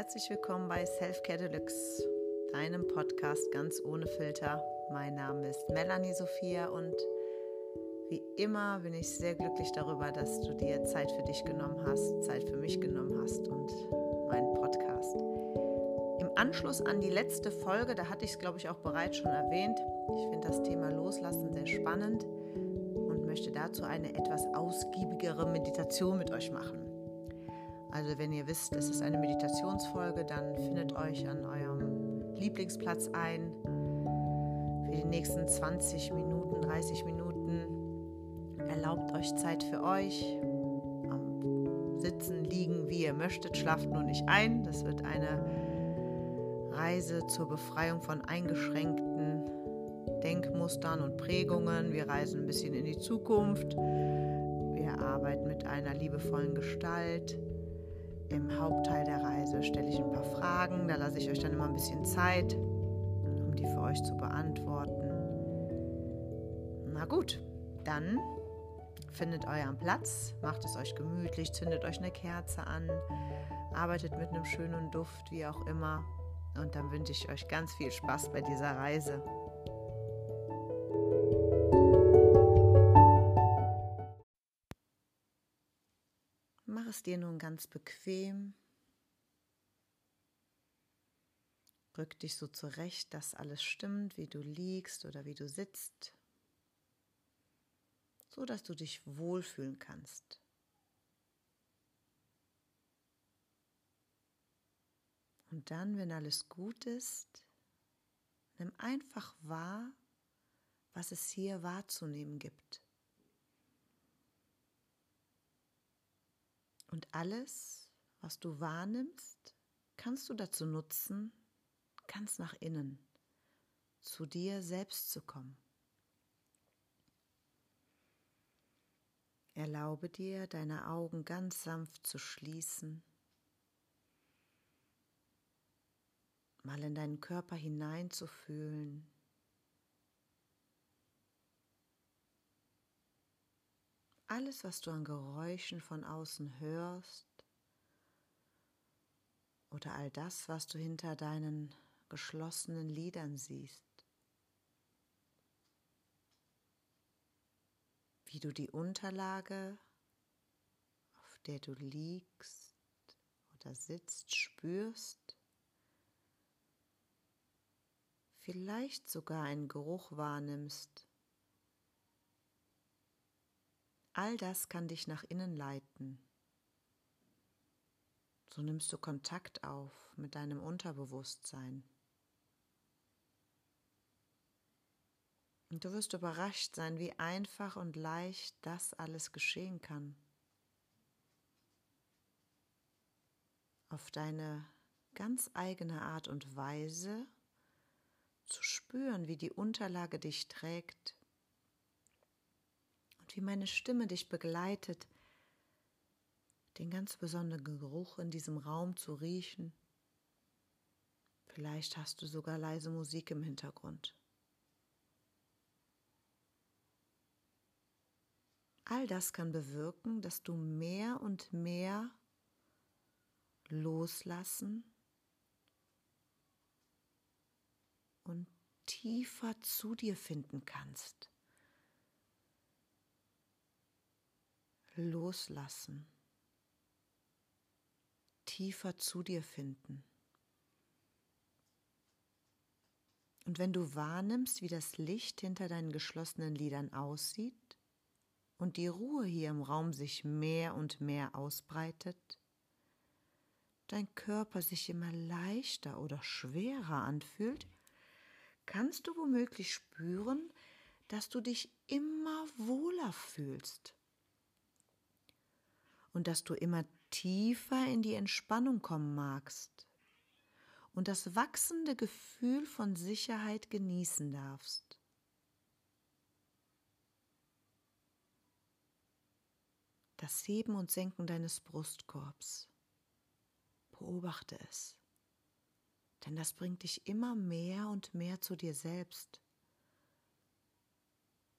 herzlich willkommen bei Selfcare Deluxe, deinem Podcast ganz ohne Filter. Mein Name ist Melanie Sophia und wie immer bin ich sehr glücklich darüber, dass du dir Zeit für dich genommen hast, Zeit für mich genommen hast und meinen Podcast. Im Anschluss an die letzte Folge, da hatte ich es, glaube ich, auch bereits schon erwähnt, ich finde das Thema Loslassen sehr spannend und möchte dazu eine etwas ausgiebigere Meditation mit euch machen. Also wenn ihr wisst, es ist eine Meditationsfolge, dann findet euch an eurem Lieblingsplatz ein. Für die nächsten 20 Minuten, 30 Minuten erlaubt euch Zeit für euch. Am Sitzen, Liegen, wie ihr möchtet, schlaft nur nicht ein. Das wird eine Reise zur Befreiung von eingeschränkten Denkmustern und Prägungen. Wir reisen ein bisschen in die Zukunft. Wir arbeiten mit einer liebevollen Gestalt. Im Hauptteil der Reise stelle ich ein paar Fragen, da lasse ich euch dann immer ein bisschen Zeit, um die für euch zu beantworten. Na gut, dann findet euren Platz, macht es euch gemütlich, zündet euch eine Kerze an, arbeitet mit einem schönen Duft, wie auch immer. Und dann wünsche ich euch ganz viel Spaß bei dieser Reise. Dir nun ganz bequem. Rück dich so zurecht, dass alles stimmt, wie du liegst oder wie du sitzt, so dass du dich wohlfühlen kannst. Und dann, wenn alles gut ist, nimm einfach wahr, was es hier wahrzunehmen gibt. Und alles, was du wahrnimmst, kannst du dazu nutzen, ganz nach innen, zu dir selbst zu kommen. Erlaube dir, deine Augen ganz sanft zu schließen, mal in deinen Körper hineinzufühlen. Alles, was du an Geräuschen von außen hörst oder all das, was du hinter deinen geschlossenen Lidern siehst. Wie du die Unterlage, auf der du liegst oder sitzt, spürst. Vielleicht sogar einen Geruch wahrnimmst All das kann dich nach innen leiten. So nimmst du Kontakt auf mit deinem Unterbewusstsein. Und du wirst überrascht sein, wie einfach und leicht das alles geschehen kann. Auf deine ganz eigene Art und Weise zu spüren, wie die Unterlage dich trägt, wie meine Stimme dich begleitet, den ganz besonderen Geruch in diesem Raum zu riechen. Vielleicht hast du sogar leise Musik im Hintergrund. All das kann bewirken, dass du mehr und mehr loslassen und tiefer zu dir finden kannst. Loslassen, tiefer zu dir finden. Und wenn du wahrnimmst, wie das Licht hinter deinen geschlossenen Lidern aussieht und die Ruhe hier im Raum sich mehr und mehr ausbreitet, dein Körper sich immer leichter oder schwerer anfühlt, kannst du womöglich spüren, dass du dich immer wohler fühlst und dass du immer tiefer in die Entspannung kommen magst und das wachsende Gefühl von Sicherheit genießen darfst. Das Heben und Senken deines Brustkorbs. Beobachte es, denn das bringt dich immer mehr und mehr zu dir selbst.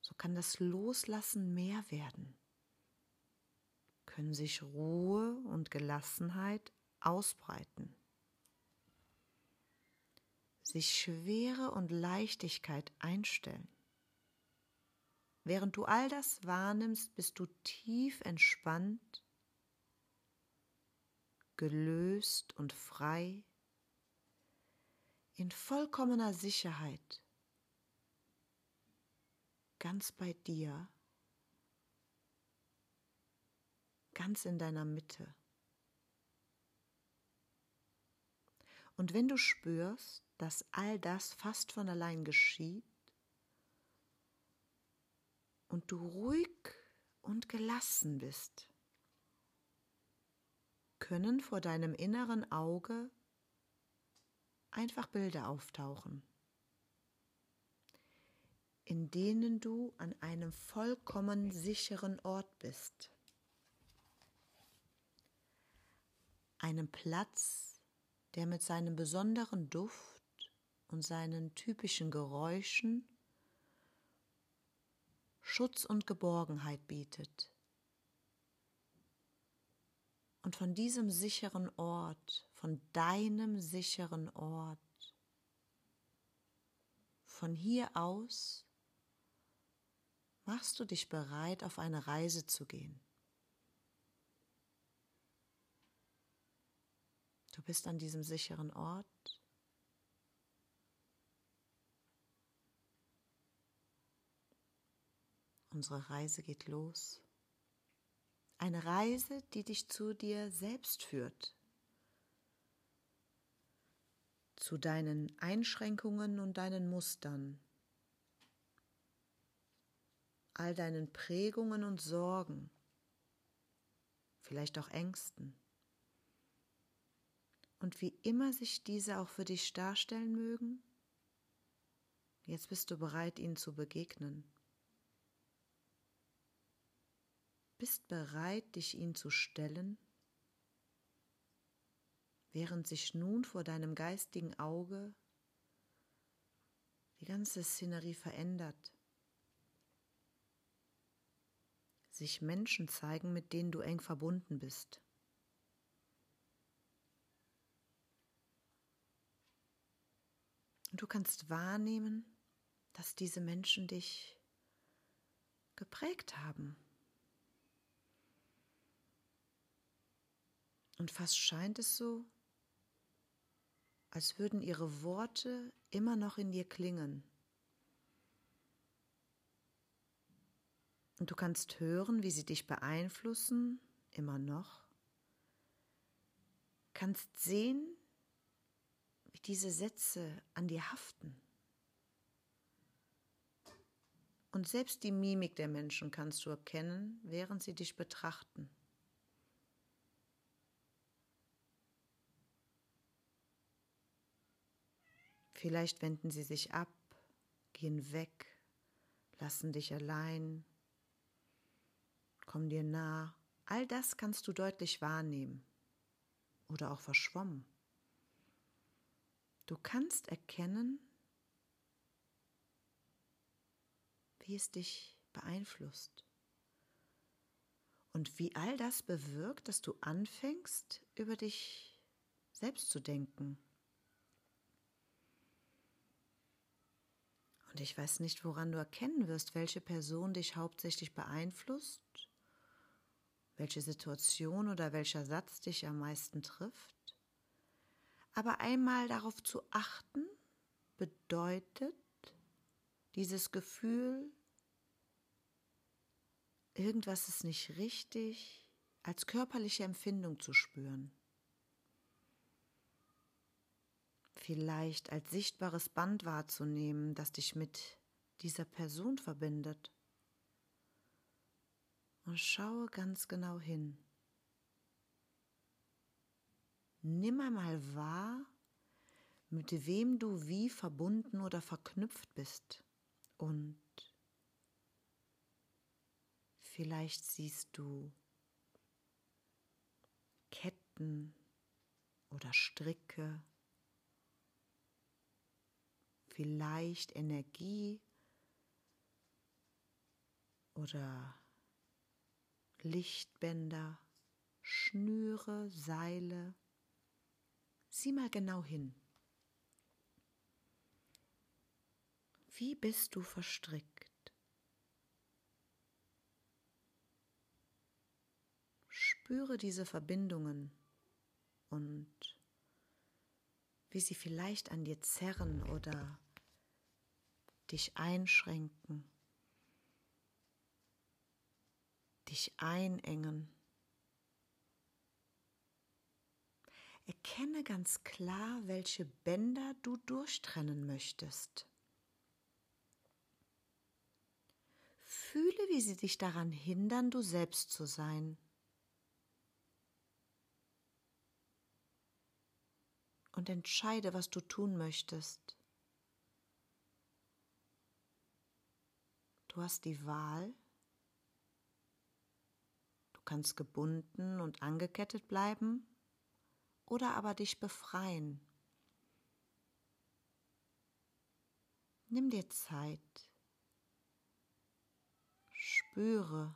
So kann das Loslassen mehr werden können sich Ruhe und Gelassenheit ausbreiten. sich Schwere und Leichtigkeit einstellen. Während du all das wahrnimmst, bist du tief entspannt, gelöst und frei, in vollkommener Sicherheit, ganz bei dir, ganz in deiner Mitte. Und wenn du spürst, dass all das fast von allein geschieht und du ruhig und gelassen bist, können vor deinem inneren Auge einfach Bilder auftauchen, in denen du an einem vollkommen sicheren Ort bist. Einem Platz, der mit seinem besonderen Duft und seinen typischen Geräuschen Schutz und Geborgenheit bietet. Und von diesem sicheren Ort, von deinem sicheren Ort, von hier aus machst du dich bereit, auf eine Reise zu gehen. Du bist an diesem sicheren Ort. Unsere Reise geht los. Eine Reise, die dich zu dir selbst führt. Zu deinen Einschränkungen und deinen Mustern. All deinen Prägungen und Sorgen. Vielleicht auch Ängsten und wie immer sich diese auch für dich darstellen mögen, jetzt bist du bereit, ihnen zu begegnen. Bist bereit, dich ihnen zu stellen, während sich nun vor deinem geistigen Auge die ganze Szenerie verändert. Sich Menschen zeigen, mit denen du eng verbunden bist. Du kannst wahrnehmen, dass diese Menschen dich geprägt haben. Und fast scheint es so, als würden ihre Worte immer noch in dir klingen. Und du kannst hören, wie sie dich beeinflussen, immer noch. Kannst sehen, wie diese Sätze an dir haften. Und selbst die Mimik der Menschen kannst du erkennen, während sie dich betrachten. Vielleicht wenden sie sich ab, gehen weg, lassen dich allein, kommen dir nah. All das kannst du deutlich wahrnehmen oder auch verschwommen. Du kannst erkennen, wie es dich beeinflusst und wie all das bewirkt, dass du anfängst, über dich selbst zu denken. Und ich weiß nicht, woran du erkennen wirst, welche Person dich hauptsächlich beeinflusst, welche Situation oder welcher Satz dich am meisten trifft. Aber einmal darauf zu achten, bedeutet dieses Gefühl, irgendwas ist nicht richtig, als körperliche Empfindung zu spüren. Vielleicht als sichtbares Band wahrzunehmen, das dich mit dieser Person verbindet. Und schaue ganz genau hin. Nimm einmal wahr, mit wem du wie verbunden oder verknüpft bist. Und vielleicht siehst du Ketten oder Stricke, vielleicht Energie oder Lichtbänder, Schnüre, Seile. Sieh mal genau hin. Wie bist du verstrickt? Spüre diese Verbindungen und wie sie vielleicht an dir zerren oder dich einschränken, dich einengen. Erkenne ganz klar, welche Bänder du durchtrennen möchtest. Fühle, wie sie dich daran hindern, du selbst zu sein. Und entscheide, was du tun möchtest. Du hast die Wahl. Du kannst gebunden und angekettet bleiben oder aber dich befreien. Nimm dir Zeit. Spüre.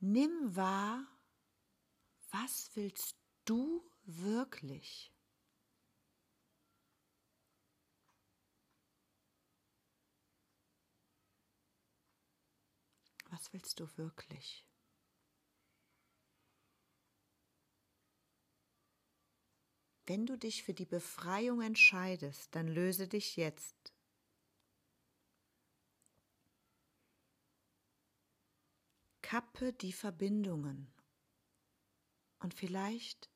Nimm wahr, was willst du wirklich? Was willst du wirklich? Wenn du dich für die Befreiung entscheidest, dann löse dich jetzt. Kappe die Verbindungen. Und vielleicht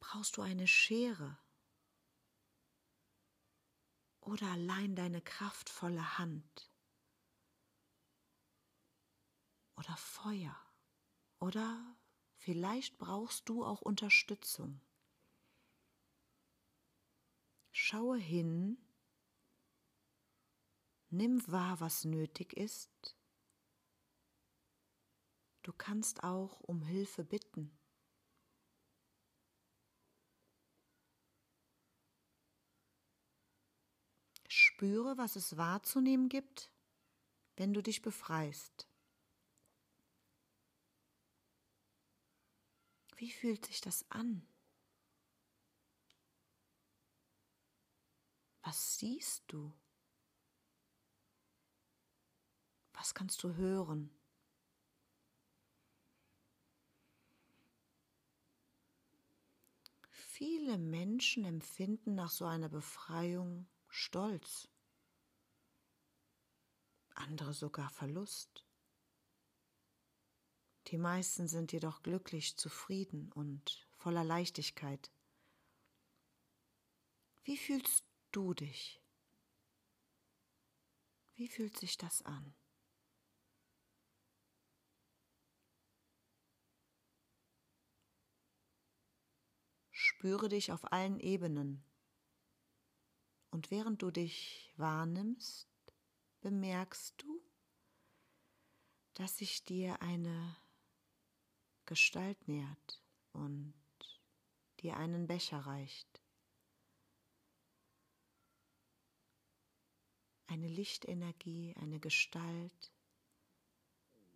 brauchst du eine Schere oder allein deine kraftvolle Hand oder Feuer oder vielleicht brauchst du auch Unterstützung. Schaue hin, nimm wahr, was nötig ist. Du kannst auch um Hilfe bitten. Spüre, was es wahrzunehmen gibt, wenn du dich befreist. Wie fühlt sich das an? Was siehst du? Was kannst du hören? Viele Menschen empfinden nach so einer Befreiung Stolz, andere sogar Verlust. Die meisten sind jedoch glücklich, zufrieden und voller Leichtigkeit. Wie fühlst du dich? Wie fühlt sich das an? Spüre dich auf allen Ebenen. Und während du dich wahrnimmst, bemerkst du, dass sich dir eine Gestalt nähert und dir einen Becher reicht. Eine Lichtenergie, eine Gestalt,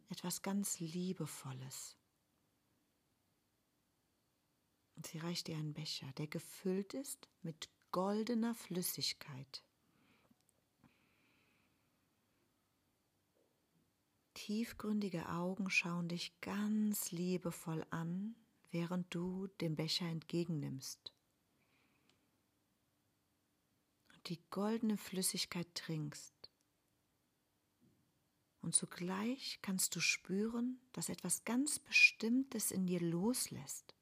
etwas ganz Liebevolles. Und sie reicht dir einen Becher, der gefüllt ist mit goldener Flüssigkeit. Tiefgründige Augen schauen dich ganz liebevoll an, während du den Becher entgegennimmst. Und die goldene Flüssigkeit trinkst. Und zugleich kannst du spüren, dass etwas ganz Bestimmtes in dir loslässt.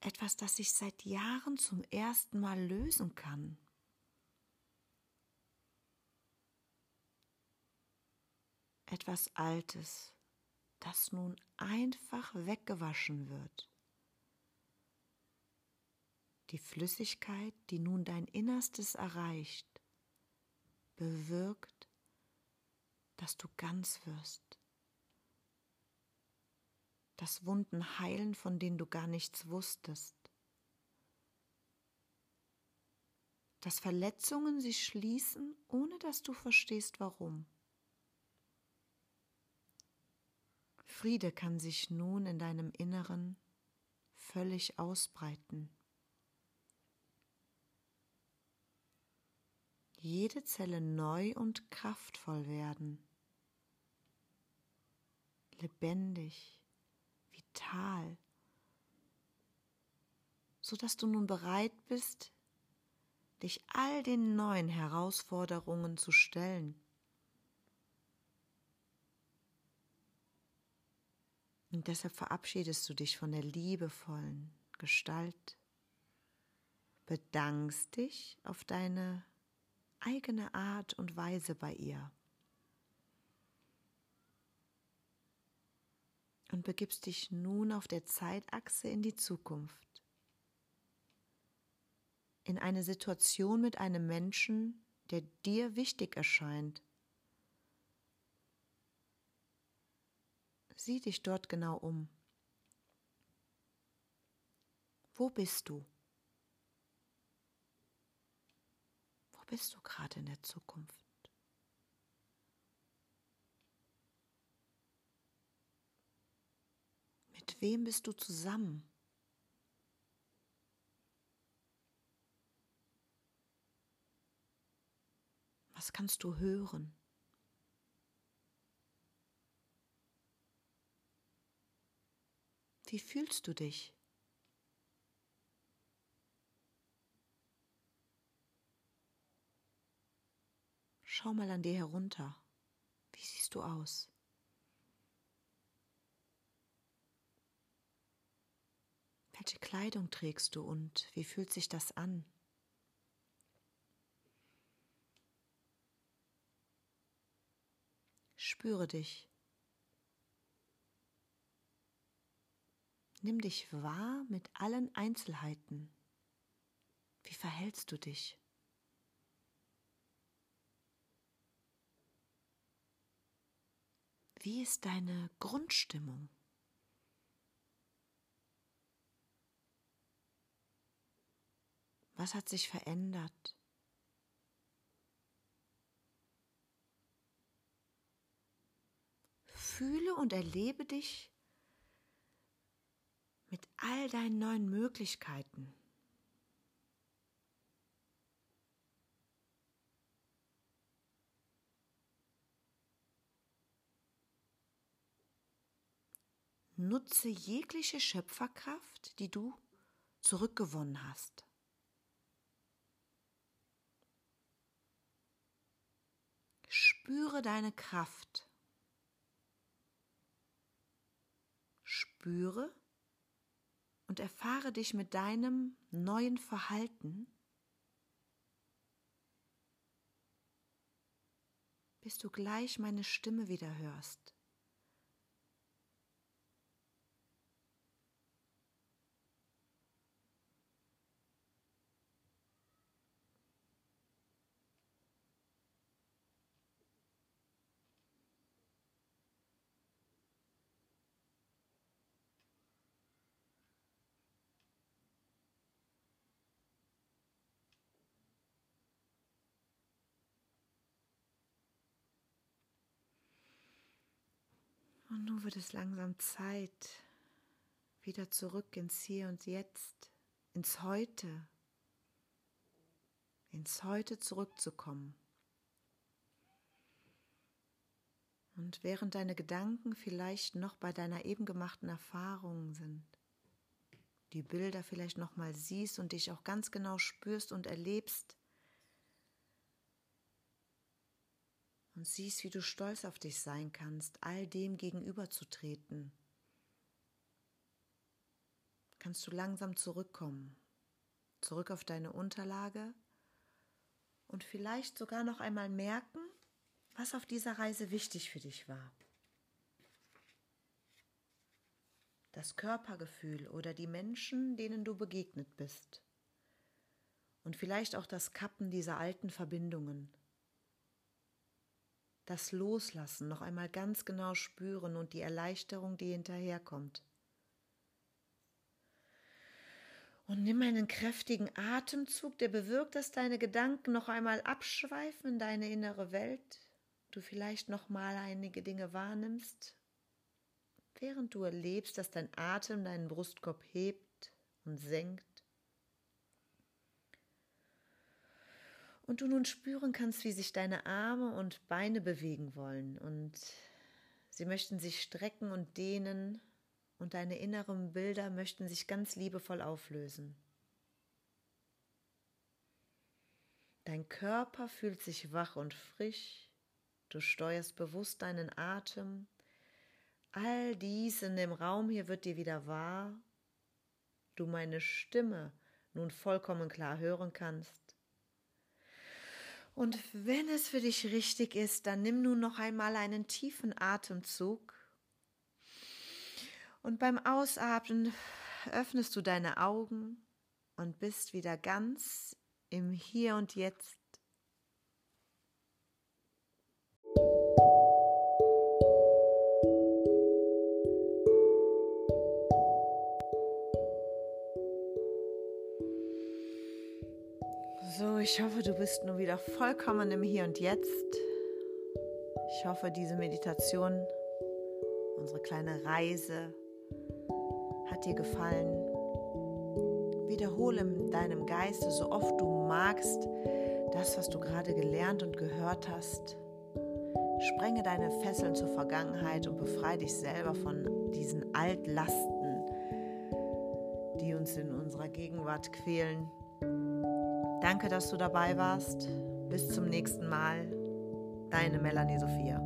Etwas, das sich seit Jahren zum ersten Mal lösen kann. Etwas Altes, das nun einfach weggewaschen wird. Die Flüssigkeit, die nun dein Innerstes erreicht, bewirkt, dass du ganz wirst. Das Wunden heilen, von denen du gar nichts wusstest. Dass Verletzungen sich schließen, ohne dass du verstehst warum. Friede kann sich nun in deinem Inneren völlig ausbreiten. Jede Zelle neu und kraftvoll werden, lebendig, vital, sodass du nun bereit bist, dich all den neuen Herausforderungen zu stellen. Und deshalb verabschiedest du dich von der liebevollen Gestalt, bedankst dich auf deine eigene Art und Weise bei ihr und begibst dich nun auf der Zeitachse in die Zukunft in eine Situation mit einem Menschen, der dir wichtig erscheint. Sieh dich dort genau um. Wo bist du? Wo bist du gerade in der Zukunft? Mit wem bist du zusammen? Was kannst du hören? Wie fühlst du dich? Schau mal an dir herunter. Wie siehst du aus? Welche Kleidung trägst du und wie fühlt sich das an? Spüre dich. Nimm dich wahr mit allen Einzelheiten. Wie verhältst du dich? Wie ist deine Grundstimmung? Was hat sich verändert? fühle und erlebe dich all deinen neuen Möglichkeiten. Nutze jegliche Schöpferkraft, die du zurückgewonnen hast. Spüre deine Kraft. spüre und erfahre dich mit deinem neuen Verhalten, bis du gleich meine Stimme wieder hörst. Und nun wird es langsam Zeit, wieder zurück ins Hier und Jetzt, ins Heute, ins Heute zurückzukommen. Und während deine Gedanken vielleicht noch bei deiner eben gemachten Erfahrung sind, die Bilder vielleicht noch mal siehst und dich auch ganz genau spürst und erlebst, und siehst, wie du stolz auf dich sein kannst, all dem gegenüberzutreten, kannst du langsam zurückkommen, zurück auf deine Unterlage und vielleicht sogar noch einmal merken, was auf dieser Reise wichtig für dich war. Das Körpergefühl oder die Menschen, denen du begegnet bist. Und vielleicht auch das Kappen dieser alten Verbindungen, das Loslassen noch einmal ganz genau spüren und die Erleichterung, die hinterherkommt. Und nimm einen kräftigen Atemzug, der bewirkt, dass deine Gedanken noch einmal abschweifen in deine innere Welt, du vielleicht noch mal einige Dinge wahrnimmst, während du erlebst, dass dein Atem deinen Brustkorb hebt und senkt Und du nun spüren kannst, wie sich deine Arme und Beine bewegen wollen und sie möchten sich strecken und dehnen und deine inneren Bilder möchten sich ganz liebevoll auflösen. Dein Körper fühlt sich wach und frisch, du steuerst bewusst deinen Atem. All dies in dem Raum hier wird dir wieder wahr. Du meine Stimme nun vollkommen klar hören kannst. Und wenn es für dich richtig ist, dann nimm nun noch einmal einen tiefen Atemzug. Und beim Ausatmen öffnest du deine Augen und bist wieder ganz im Hier und Jetzt. So, ich hoffe, du bist nun wieder vollkommen im Hier und Jetzt. Ich hoffe, diese Meditation, unsere kleine Reise, hat dir gefallen. Wiederhole in deinem Geiste so oft du magst das, was du gerade gelernt und gehört hast. Sprenge deine Fesseln zur Vergangenheit und befreie dich selber von diesen Altlasten, die uns in unserer Gegenwart quälen. Danke, dass du dabei warst. Bis zum nächsten Mal. Deine Melanie Sophia.